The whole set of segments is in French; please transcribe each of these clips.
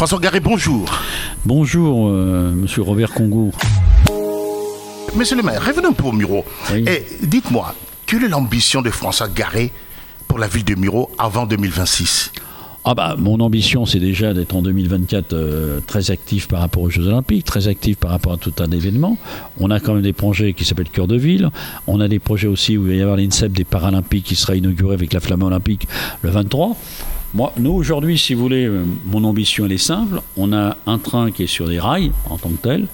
François Garé, bonjour. Bonjour, euh, monsieur Robert Congo. Monsieur le maire, revenons pour Muro. Oui. Et dites-moi, quelle est l'ambition de François Garé pour la ville de Muro avant 2026 Ah bah, mon ambition, c'est déjà d'être en 2024 euh, très actif par rapport aux Jeux Olympiques, très actif par rapport à tout un événement. On a quand même des projets qui s'appellent Cœur de Ville. On a des projets aussi où il va y avoir l'INSEP des Paralympiques qui sera inauguré avec la flamme olympique le 23. Moi, nous, aujourd'hui, si vous voulez, euh, mon ambition, elle est simple. On a un train qui est sur des rails en tant que tel.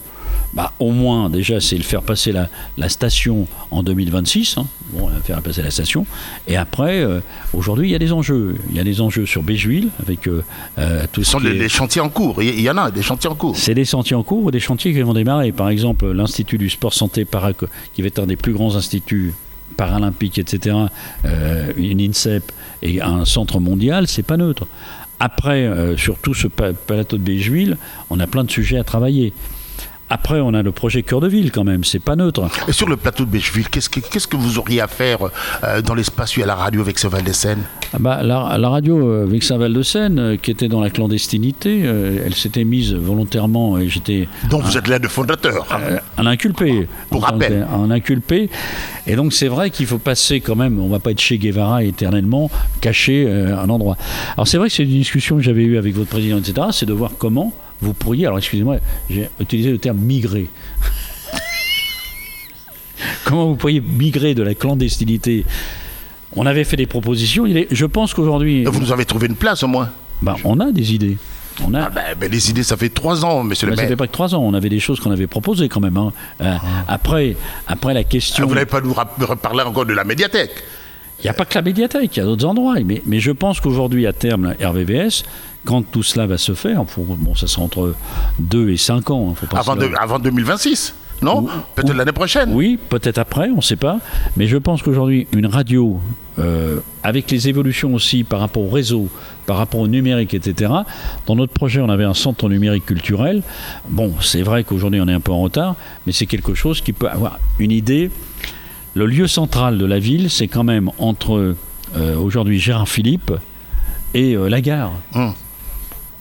Bah, au moins, déjà, c'est le faire passer la, la station en 2026. hein. Bon, faire passer la station. Et après, euh, aujourd'hui, il y a des enjeux. Il y a des enjeux sur Béjuil, avec euh, euh, tout Ce ce sont est- les chantiers en cours. Il y- en a des chantiers en cours. c'est des chantiers en cours ou des chantiers qui vont démarrer. Par exemple, l'Institut du sport santé qui va être un des plus grands instituts paralympiques, etc., euh, une INSEP et un centre mondial, c'est pas neutre. Après, euh, sur tout ce plateau de Béjuil, on a plein de sujets à travailler. Après, on a le projet Cœur de Ville quand même, c'est pas neutre. Et sur le plateau de Bêcheville, qu'est-ce que, qu'est-ce que vous auriez à faire euh, dans l'espace où il y a la radio avec ce Val des Seine Ah bah, la, la radio euh, Vexin Val de Seine, euh, qui était dans la clandestinité, euh, elle s'était mise volontairement et j'étais dont vous êtes l'un des fondateurs. Un inculpé. Pour rappel. Un inculpé. Et donc c'est vrai qu'il faut passer quand même, on va pas être chez Guevara éternellement, caché euh, un endroit. Alors c'est vrai que c'est une discussion que j'avais eue avec votre président, etc. C'est de voir comment vous pourriez, alors excusez-moi, j'ai utilisé le terme migrer. comment vous pourriez migrer de la clandestinité? On avait fait des propositions. Il est, je pense qu'aujourd'hui, Vous nous avez trouvé une place au moins. bah, on a des idées. On a, Ah ben, ben, les idées, ça fait trois ans, monsieur mais le ça maire. fait pas que trois ans. On avait des choses qu'on avait proposées quand même. hein. Euh, après, après la Ah, question. Vous n'allez pas nous reparler encore de la médiathèque Il n'y a pas que la médiathèque, il y a d'autres endroits. Mais, mais je pense qu'aujourd'hui, à terme, la RVVS, quand tout cela va se faire, faut- bon, ça sera entre 2 et 5 ans. hein, faut pas avant, se- de- avant 2026 Non Peut-être l'année prochaine Oui, peut-être après, on ne sait pas. Mais je pense qu'aujourd'hui, une radio, euh, avec les évolutions aussi par rapport au réseau, par rapport au numérique, etc., dans notre projet, on avait un centre numérique culturel. Bon, c'est vrai qu'aujourd'hui, on est un peu en retard, mais c'est quelque chose qui peut avoir une idée. Le lieu central de la ville, c'est quand même entre euh, aujourd'hui Gérard Philippe et euh, la gare. Hum.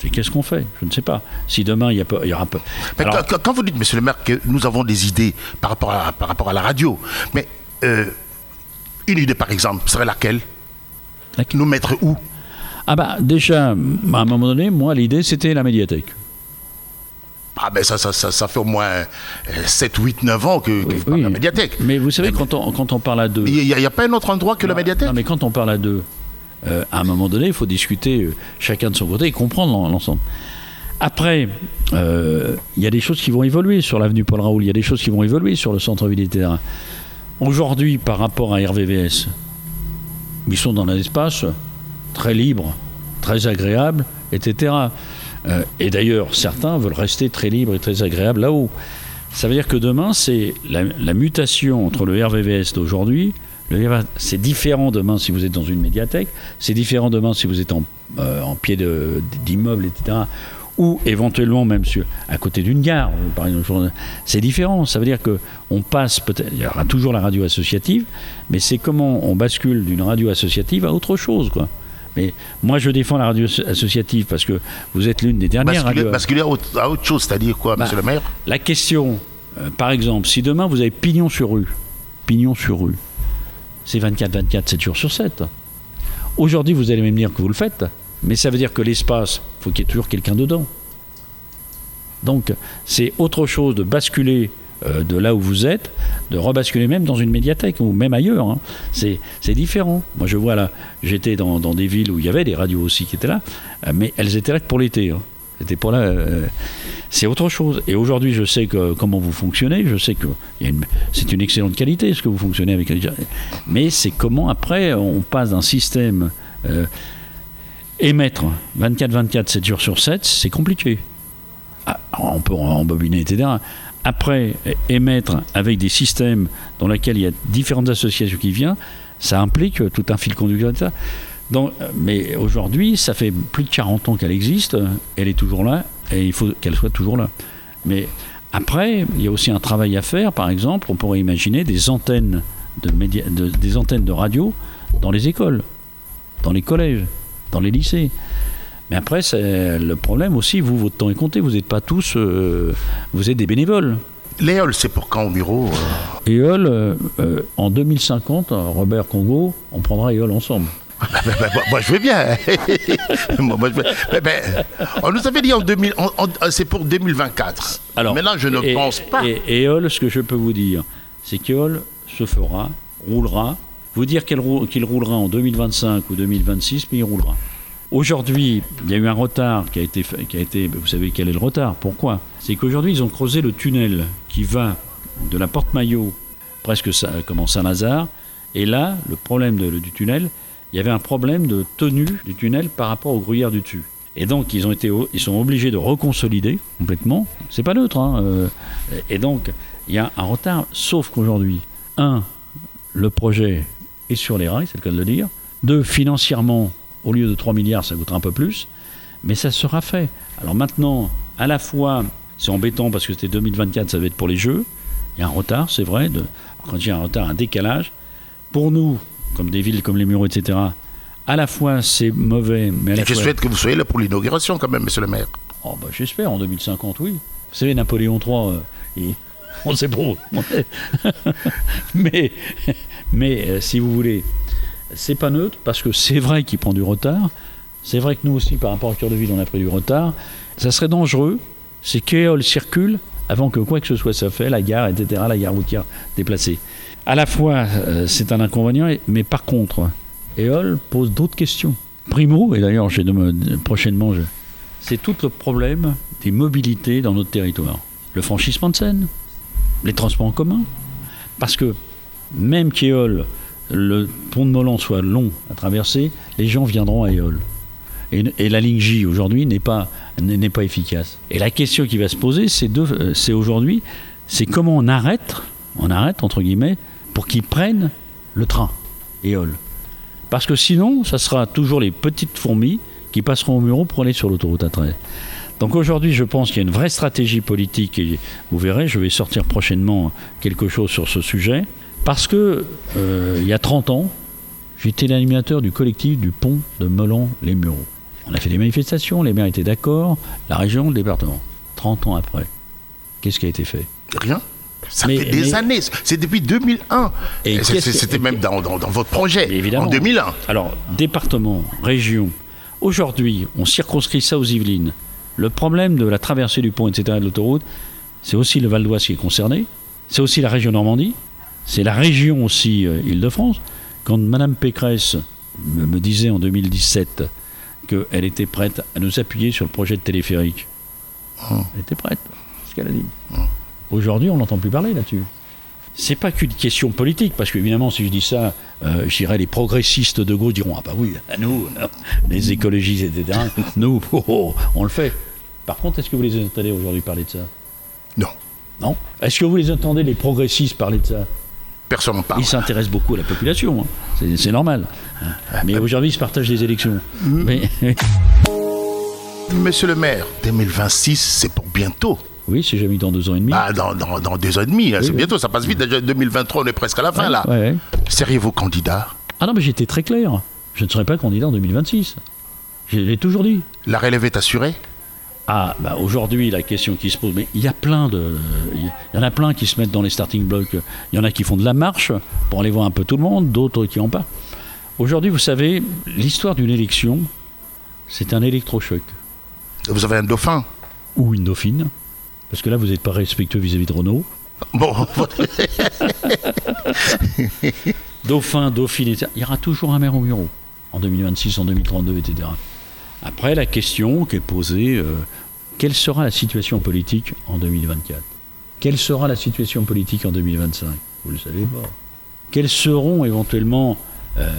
Et qu'est-ce qu'on fait? Je ne sais pas. Si demain, il y, a pas- il y aura pas. Mais Alors- quand, quand- quand vous dites, monsieur le maire, que nous avons des idées par rapport à, par rapport à la radio, mais euh, une idée par exemple serait laquelle? Laquelle? Nous mettre où? Ah bah déjà, à un moment donné, moi, l'idée, c'était la médiathèque. Ah ben ça, ça, ça, ça fait au moins euh, 7, 8, 9 ans que, que vous parlez de la médiathèque. Mais vous savez, quand on, quand on parle à deux. Il n'y a, pas un autre endroit que la médiathèque Non, mais quand on parle à deux, euh, à un moment donné, il faut discuter euh, chacun de son côté et comprendre l'en- l'ensemble. Après, euh, il y a des choses qui vont évoluer sur l'avenue Paul Raoul, il y a des choses qui vont évoluer sur le centre-ville, etc. Aujourd'hui, par rapport à RVVS, ils sont dans un espace très libre, très agréable, etc. Euh, et d'ailleurs, certains veulent rester très libres et très agréables là-haut. Ça veut dire que demain, c'est la, mutation entre le RVVS d'aujourd'hui. C'est différent demain si vous êtes dans une médiathèque, c'est différent demain si vous êtes en, euh, en pied d'immeuble, etc. Ou éventuellement même à côté d'une gare, par exemple. C'est différent. Ça veut dire que on passe peut-être. Il y aura toujours la radio associative, mais c'est comment on bascule d'une radio associative à autre chose, quoi. Mais moi, je défends la radio asso- associative parce que vous êtes l'une des dernières Basculer, basculer à, autre, à autre chose, c'est-à-dire quoi, Bah, monsieur le maire La question, euh, par exemple, si demain vous avez pignon sur rue, pignon sur rue, c'est 24-24, 7 jours sur 7. Aujourd'hui, vous allez même dire que vous le faites, mais ça veut dire que l'espace, il faut qu'il y ait toujours quelqu'un dedans. Donc, c'est autre chose de basculer euh, de là où vous êtes, de rebasculer même dans une médiathèque ou même ailleurs. hein. C'est différent. Moi, je vois là, j'étais dans, dans des villes où il y avait des radios aussi qui étaient là, euh, mais elles étaient là pour l'été. hein. C'était pour là. euh, c'est autre chose. Et aujourd'hui, je sais comment vous fonctionnez. Je sais que c'est une excellente qualité ce que vous fonctionnez avec. Mais c'est comment après on passe d'un système émettre 24-24, 7 jours sur 7, c'est compliqué. Ah, on peut embobiner, etc. Après, émettre avec des systèmes dans lesquels il y a différentes associations qui viennent, ça implique tout un fil conducteur. Donc, mais aujourd'hui, ça fait plus de 40 ans qu'elle existe, elle est toujours là, et il faut qu'elle soit toujours là. Mais après, il y a aussi un travail à faire, par exemple, on pourrait imaginer des antennes de, média- de- des antennes de radio dans les écoles, dans les collèges, dans les lycées. Mais après, c'est le problème aussi, vous, votre temps est compté. Vous n'êtes pas tous. euh, vous êtes des bénévoles. L'éole, c'est pour quand au bureau euh EOL, euh, euh, en 2050, euh, Robert Congo, on prendra EOL ensemble. Ben, ben, moi, moi, je veux bien. moi, moi, je veux- Ben, on nous avait dit en 2000, en- en- c'est pour 2024. Maintenant, je ne et- pense pas. Et, EOL, ce que je peux vous dire, c'est qu'EOL se fera, roulera. Vous dire qu'il roulera en 2025 ou 2026, mais il roulera. Aujourd'hui, il y a eu un retard qui a été, qui a été. Vous savez quel est le retard Pourquoi? C'est qu'aujourd'hui, ils ont creusé le tunnel qui va de la porte Maillot, presque ça, comment Saint-Lazare. Et là, le problème du tunnel, il y avait un problème de tenue du tunnel par rapport au gruyère du dessus. Et donc, ils, ont été, ils sont obligés de reconsolider complètement. C'est pas neutre. hein, euh, et donc, il y a un retard, sauf qu'aujourd'hui, un, le projet est sur les rails, c'est le cas de le dire. Deux, financièrement, au lieu de 3 milliards, ça coûtera un peu plus. Mais ça sera fait. Alors maintenant, à la fois, c'est embêtant parce que c'était 2024, ça va être pour les Jeux. Il y a un retard, c'est vrai. De, quand il y a un retard, un décalage. Pour nous, comme des villes comme les Mureaux, etc., à la fois c'est mauvais, mais à la Et je fois. souhaite que vous soyez là pour l'inauguration quand même, monsieur le maire. Oh, bah, J'espère, en 2050, oui. Vous savez, Napoléon III, euh, on sait pas mais euh, si vous voulez, c'est pas neutre, parce que c'est vrai qu'il prend du retard. C'est vrai que nous aussi, par rapport au cœur de ville, on a pris du retard. Ça serait dangereux, c'est qu'Eole circule avant que quoi que ce soit ça fait, la gare, etc., la gare routière déplacée. À la fois, euh, c'est un inconvénient, mais par contre, Eole pose d'autres questions. Primo, et d'ailleurs, prochainement, c'est tout le problème des mobilités dans notre territoire. Le franchissement de Seine, les transports en commun. Parce que même qu'Éole, le pont de Molan soit long à traverser, les gens viendront à Éole. Et, la ligne J aujourd'hui n'est pas, n'est pas efficace. Et la question qui va se poser, c'est de- euh, c'est aujourd'hui, c'est comment on arrête, on arrête entre guillemets, pour qu'ils prennent le train, Éole. Parce que sinon, ça sera toujours les petites fourmis qui passeront au mur pour aller sur l'autoroute A13. Donc aujourd'hui, je pense qu'il y a une vraie stratégie politique et vous verrez, je vais sortir prochainement quelque chose sur ce sujet. Parce que euh, il y a 30 ans, j'étais l'animateur du collectif du pont de Melan-les Mureaux. On a fait des manifestations, les maires étaient d'accord, la région, le département. 30 ans après, qu'est-ce qui a été fait? Rien. Ça Mais- fait des mais- années. C'est depuis 2001. Et C'était même dans, dans- dans votre projet, Évidemment. en 2001. Alors, département, région. Aujourd'hui, on circonscrit ça aux Yvelines. Le problème de la traversée du pont, etc., de l'autoroute, c'est aussi le Val d'Oise qui est concerné. C'est aussi la région Normandie. C'est la région aussi euh, Île-de-France. Quand Madame Pécresse me, me disait en 2017 qu'elle était prête à nous appuyer sur le projet de téléphérique, elle était prête. C'est ce qu'elle a dit. Aujourd'hui, on n'entend plus parler là-dessus. C'est pas qu'une question politique, parce qu'évidemment, si je dis ça, euh, je dirais les progressistes de gauche diront Ah bah oui, à nous, euh, les écologistes, etc., nous, oh, oh, on le fait. Par contre, est-ce que vous les entendez aujourd'hui parler de ça? Non. Non? Est-ce que vous les entendez, les progressistes, parler de ça? Personne n'en parle. Ils s'intéressent beaucoup à la population, hein. c'est, normal. Mais aujourd'hui, ils se partagent les élections. Mais, Monsieur le maire, 2026, c'est pour bientôt. oui, c'est jamais dans deux ans et demi. Bah, dans, dans, dans deux ans et demi, hein, c'est oui. bientôt, ça passe vite. Déjà 2023, on est presque à la fin là. Ouais. Seriez-vous candidat? Ah non, mais j'étais très clair. Je ne serai pas candidat en 2026. Je l'ai toujours dit. La relève est assurée? Ah, bah aujourd'hui, la question qui se pose, mais il y a plein de. Il y en a plein qui se mettent dans les starting blocks. Il y en a qui font de la marche pour aller voir un peu tout le monde, d'autres qui en pas. Aujourd'hui, vous savez, l'histoire d'une élection, c'est un électrochoc. Vous avez un dauphin Ou une dauphine. Parce que là, vous n'êtes pas respectueux vis-à-vis de Renault. Bon, Dauphin, Dauphine, etc. Il y aura toujours un maire au bureau. En 2026, en 2032, etc. Après, la question qui est posée, euh, quelle sera la situation politique en 2024 Quelle sera la situation politique en 2025 Vous ne le savez pas. Quelles seront éventuellement euh,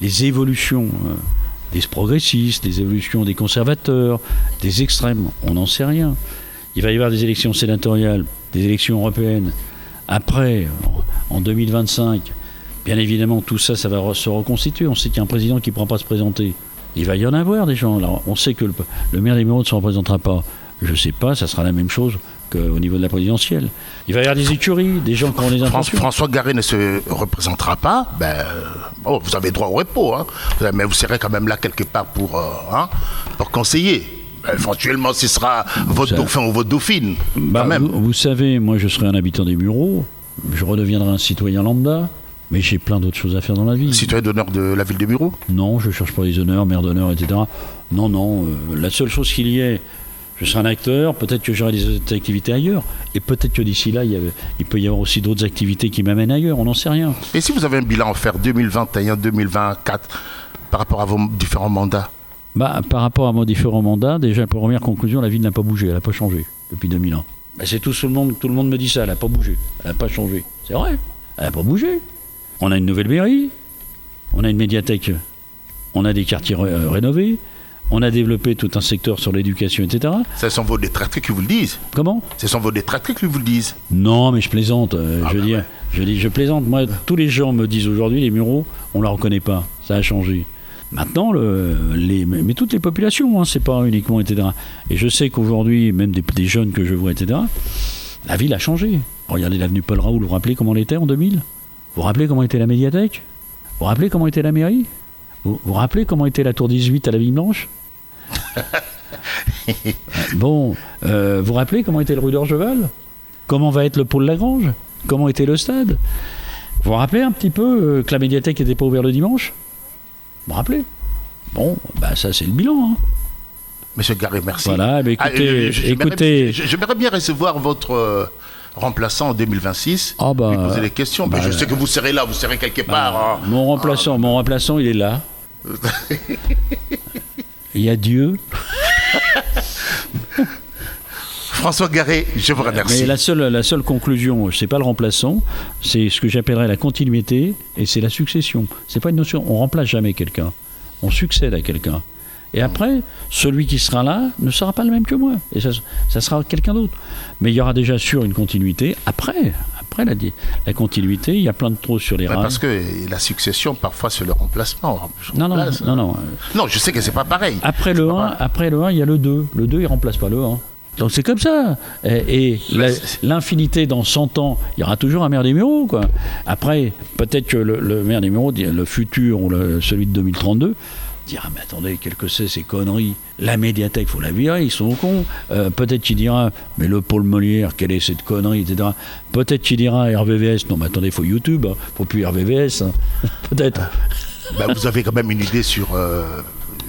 les évolutions euh, des progressistes, des évolutions des conservateurs, des extrêmes? On n'en sait rien. Il va y avoir des élections sénatoriales, des élections européennes. Après, en en 2025, bien évidemment, tout ça, ça va se reconstituer. On sait qu'il y a un président qui ne pourra pas se présenter. Il va y en avoir des gens. Alors, on sait que le, le maire des Mureaux ne se représentera pas. je sais pas, ça sera la même chose qu'au niveau de la présidentielle. Il va y avoir des écuries, des gens qui ont des intentions. François Garé ne se représentera pas. Ben, bon, vous avez droit au repos, hein. mais vous serez quand même là quelque part pour, euh, hein, pour conseiller. Ben, Éventuellement, ce sera votre Ça- dauphin ou votre dauphine. Bah, quand même. vous, vous savez, moi je serai un habitant des Mureaux, je redeviendrai un citoyen lambda, mais j'ai plein d'autres choses à faire dans la vie. Citoyen d'honneur de la ville de Bureau. Non, je cherche pas les honneurs, maire d'honneur, etc. Non, non, euh, la seule chose qu'il y ait, je serai un acteur, peut-être que j'aurai des activités ailleurs, et peut-être que d'ici là, il, y avait- il peut y avoir aussi d'autres activités qui m'amènent ailleurs, on n'en sait rien. Et si vous avez un bilan à faire 2021-2024 par rapport à vos différents mandats Bah, par rapport à mon différents mandats, déjà, première conclusion, la ville n'a pas bougé, elle n'a pas changé depuis 2000 ans. Bah, c'est tout, tout le monde, tout le monde me dit ça, elle n'a pas bougé, elle n'a pas changé. C'est vrai, elle n'a pas bougé. On a une nouvelle mairie, on a une médiathèque, on a des quartiers euh, rénovés, on a développé tout un secteur sur l'éducation, etc. Ce sont vos détracteurs qui vous le disent. Comment? Ce sont vos détracteurs qui vous le disent. Non, mais je plaisante. euh, Ah je, bah dis, ouais. je dis, je plaisante. Moi, tous les gens me disent aujourd'hui, les Mureaux, on ne la reconnaît pas. Ça a changé. Maintenant, le, les, mais mais toutes les populations, hein, c'est pas uniquement, etc. Et je sais qu'aujourd'hui, même des, des jeunes que je vois, etc., la ville a changé. Regardez l'avenue Paul Raoult, vous vous rappelez comment elle était en 2000 Vous vous rappelez comment était la médiathèque? Vous vous rappelez comment était la mairie? Vous vous rappelez comment était la tour 18 à la Ville Blanche? Bon, euh, vous vous rappelez comment était le rue d'Orgeval? Comment va être le pôle Lagrange? Comment était le stade? Vous vous rappelez un petit peu euh, que la médiathèque n'était pas ouverte le dimanche? Vous vous rappelez? Bon, bah ça c'est le bilan. hein. Monsieur Garé, merci. Voilà, mais Ah, écoutez, euh, écoutez, J'aimerais bien recevoir votre remplaçant en 2026. Ah bah, lui poser des questions. Mais bah, je sais que vous serez là, vous serez quelque part. hein. mon remplaçant, mon remplaçant, il est là. Il y a Dieu. François Garé, je vous remercie. Mais la seule, la seule conclusion, c'est pas le remplaçant, c'est ce que j'appellerais la continuité et c'est la succession. C'est pas une notion. On remplace jamais quelqu'un. On succède à quelqu'un. Et après, celui qui sera là ne sera pas le même que moi. Et ça, ça sera quelqu'un d'autre. Mais il y aura déjà sûr une continuité. Après, après la, la continuité, il y a plein de trous sur les Ouais, rails. parce que la succession, parfois, c'est le remplacement. Non, non, non, non. Non, je sais que c'est pas pareil. Après le 1, après le 1, il y a le 2. Le 2, il remplace pas le 1. Donc c'est comme ça. Et, et l'infinité, dans 100 ans, il y aura toujours un maire des Mureaux. Quoi. Après, peut-être que le, le maire des Mureaux, le futur, ou le- celui de 2032, dira Mais attendez, quel que c'est ces conneries La médiathèque, faut la virer, ils sont cons. Euh, peut-être qu'il dira Mais le pôle Molière, quelle est cette connerie, etc. Peut-être qu'il dira RVVS Non, mais attendez, faut YouTube, hein. faut plus RVVS. hein. peut-être. Ben, vous avez quand même une idée sur. euh,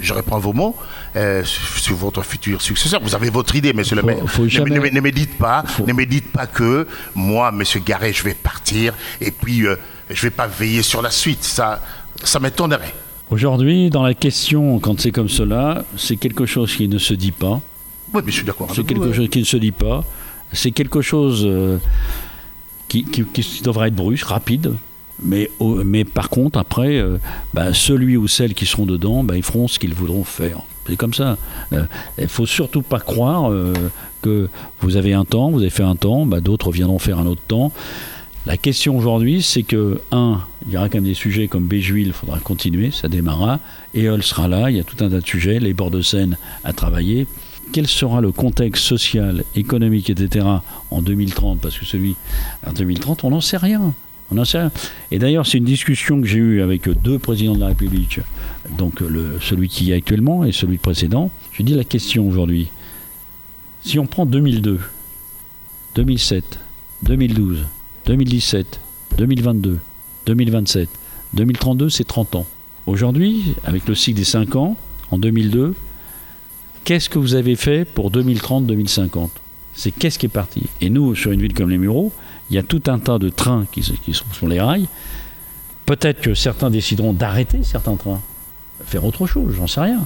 je reprends vos mots. euh, sur votre futur successeur. Vous avez votre idée, monsieur le maire. faut Ne- jamais- Ne, me- ne me dites pas, ne me dites pas que moi, monsieur Garret, je vais partir et puis euh, je vais pas veiller sur la suite. Ça, ça m'étonnerait. Aujourd'hui, dans la question, quand c'est comme cela, c'est quelque chose qui ne se dit pas. Oui, mais je suis d'accord. C'est vous, quelque ouais. chose qui ne se dit pas. C'est quelque chose euh, qui, qui- qui devrait être brusque, rapide. Mais, mais par contre, après, euh, bah, celui ou celle qui seront dedans, bah, ils feront ce qu'ils voudront faire. C'est comme ça. Euh, Il faut surtout pas croire que vous avez un temps, vous avez fait un temps, bah, d'autres viendront faire un autre temps. La question aujourd'hui, c'est que, un, il y aura quand même des sujets comme Béjuil, il faudra continuer, ça démarrera. Eol sera là, il y a tout un tas de sujets, les bords de Seine à travailler. Quel sera le contexte social, économique, etc. en 2030 Parce que celui en 2030, on n'en sait rien. On n'en sait rien. Et d'ailleurs, c'est une discussion que j'ai eue avec deux présidents de la République, donc celui qui est actuellement et celui précédent. Je dis la question aujourd'hui. Si on prend 2002, 2007, 2012, 2017, 2022, 2027, 2032, c'est 30 ans. Aujourd'hui, avec le cycle des 5 ans, en 2002, qu'est-ce que vous avez fait pour 2030-2050 C'est qu'est-ce qui est parti? Et nous, sur une ville comme les Mureaux, il y a tout un tas de trains qui, sont sur les rails. Peut-être que certains décideront d'arrêter certains trains, faire autre chose, j'en sais rien.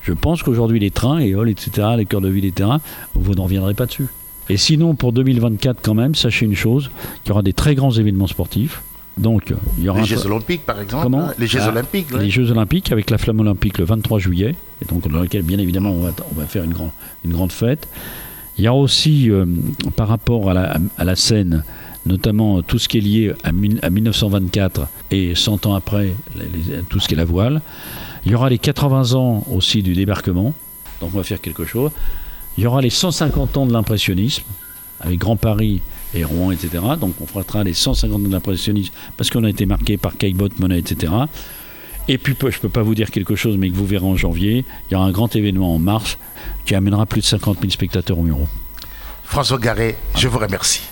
Je pense qu'aujourd'hui, les trains, les halls, etc., les cœurs de ville, etc., vous n'en reviendrez pas dessus. Et sinon, pour 2024, quand même, sachez une chose, qu'il y aura des très grands événements sportifs. Donc, il y aura Les Jeux Olympiques, par exemple. Comment hein, Les Jeux Ah, Olympiques. ouais. les Jeux Olympiques avec la flamme olympique le 23 juillet, et donc dans lequel bien évidemment on va, on va faire une, grand- une grande fête. Il y a aussi euh, par rapport à la, à la scène, notamment tout ce qui est lié à, mille- à 1924 et 100 ans après, les- les- tout ce qui est la voile. Il y aura les 80 ans aussi du débarquement, donc on va faire quelque chose. Il y aura les 150 ans de l'impressionnisme, avec Grand Paris et Rouen, etc. Donc on fêtera les 150 ans de l'impressionnisme parce qu'on a été marqué par Caillebotte, Monet, etc. Et puis je ne peux pas vous dire quelque chose, mais que vous verrez en janvier, il y aura un grand événement en mars qui amènera plus de 50 000 spectateurs au Muro. François Garret, je vous remercie.